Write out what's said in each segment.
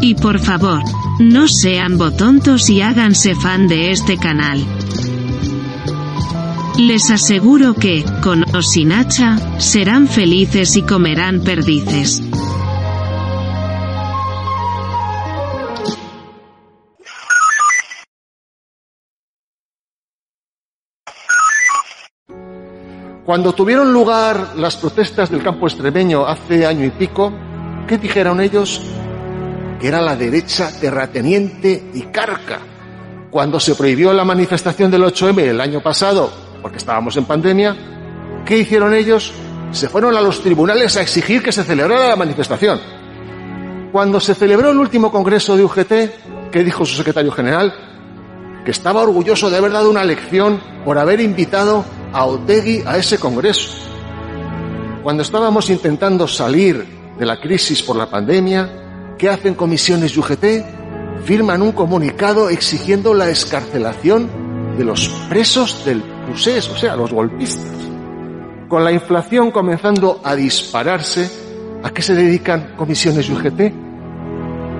Y por favor, no sean botontos y háganse fan de este canal. Les aseguro que, con o sin hacha, serán felices y comerán perdices. Cuando tuvieron lugar las protestas del campo extremeño hace año y pico, ¿qué dijeron ellos? Que era la derecha terrateniente y carca. Cuando se prohibió la manifestación del 8M el año pasado, porque estábamos en pandemia, ¿qué hicieron ellos? Se fueron a los tribunales a exigir que se celebrara la manifestación. Cuando se celebró el último congreso de UGT, ¿qué dijo su secretario general? Que estaba orgulloso de haber dado una lección por haber invitado a Otegui a ese congreso. Cuando estábamos intentando salir de la crisis por la pandemia, ¿qué hacen comisiones y UGT? Firman un comunicado exigiendo la escarcelación de los presos del Pusés, o sea, los golpistas. Con la inflación comenzando a dispararse, ¿a qué se dedican comisiones y UGT?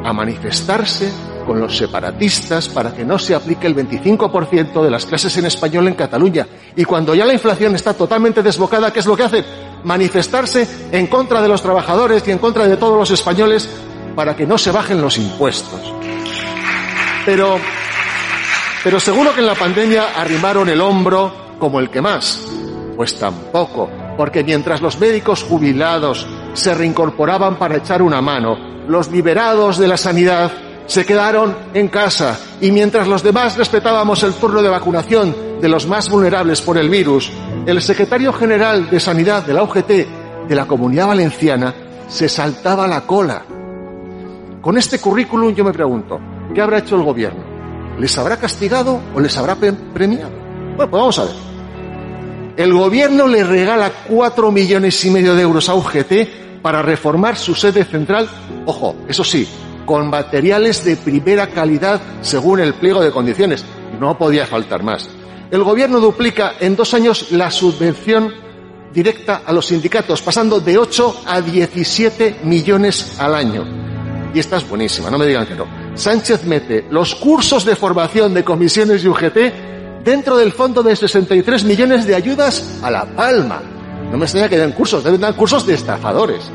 A manifestarse con los separatistas para que no se aplique el 25% de las clases en español en Cataluña. Y cuando ya la inflación está totalmente desbocada, ¿qué es lo que hacen? Manifestarse en contra de los trabajadores y en contra de todos los españoles para que no se bajen los impuestos. Pero, pero seguro que en la pandemia arrimaron el hombro como el que más. Pues tampoco, porque mientras los médicos jubilados se reincorporaban para echar una mano, los liberados de la sanidad se quedaron en casa y mientras los demás respetábamos el turno de vacunación de los más vulnerables por el virus, el secretario general de Sanidad de la UGT de la Comunidad Valenciana se saltaba la cola. Con este currículum yo me pregunto, ¿qué habrá hecho el gobierno? ¿Les habrá castigado o les habrá premiado? Bueno, pues vamos a ver. El gobierno le regala cuatro millones y medio de euros a UGT para reformar su sede central, ojo, eso sí, con materiales de primera calidad según el pliego de condiciones. No podía faltar más. El gobierno duplica en dos años la subvención directa a los sindicatos, pasando de 8 a 17 millones al año. Y esta es buenísima, no me digan que no. Sánchez mete los cursos de formación de comisiones y UGT dentro del fondo de 63 millones de ayudas a La Palma. No me extraña que den cursos, deben dar cursos de estafadores.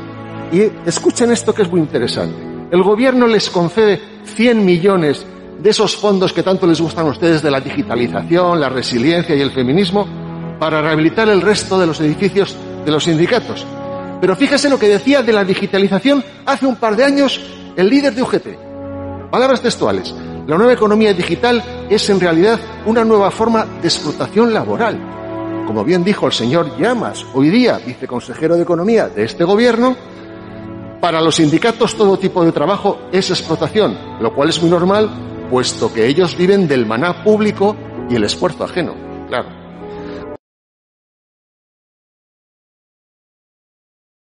Y escuchen esto que es muy interesante. El gobierno les concede 100 millones de esos fondos que tanto les gustan a ustedes de la digitalización, la resiliencia y el feminismo para rehabilitar el resto de los edificios de los sindicatos. Pero fíjese lo que decía de la digitalización hace un par de años el líder de UGT. Palabras textuales. La nueva economía digital es en realidad una nueva forma de explotación laboral. Como bien dijo el señor Llamas, hoy día viceconsejero de Economía de este gobierno, para los sindicatos todo tipo de trabajo es explotación, lo cual es muy normal, puesto que ellos viven del maná público y el esfuerzo ajeno. Claro.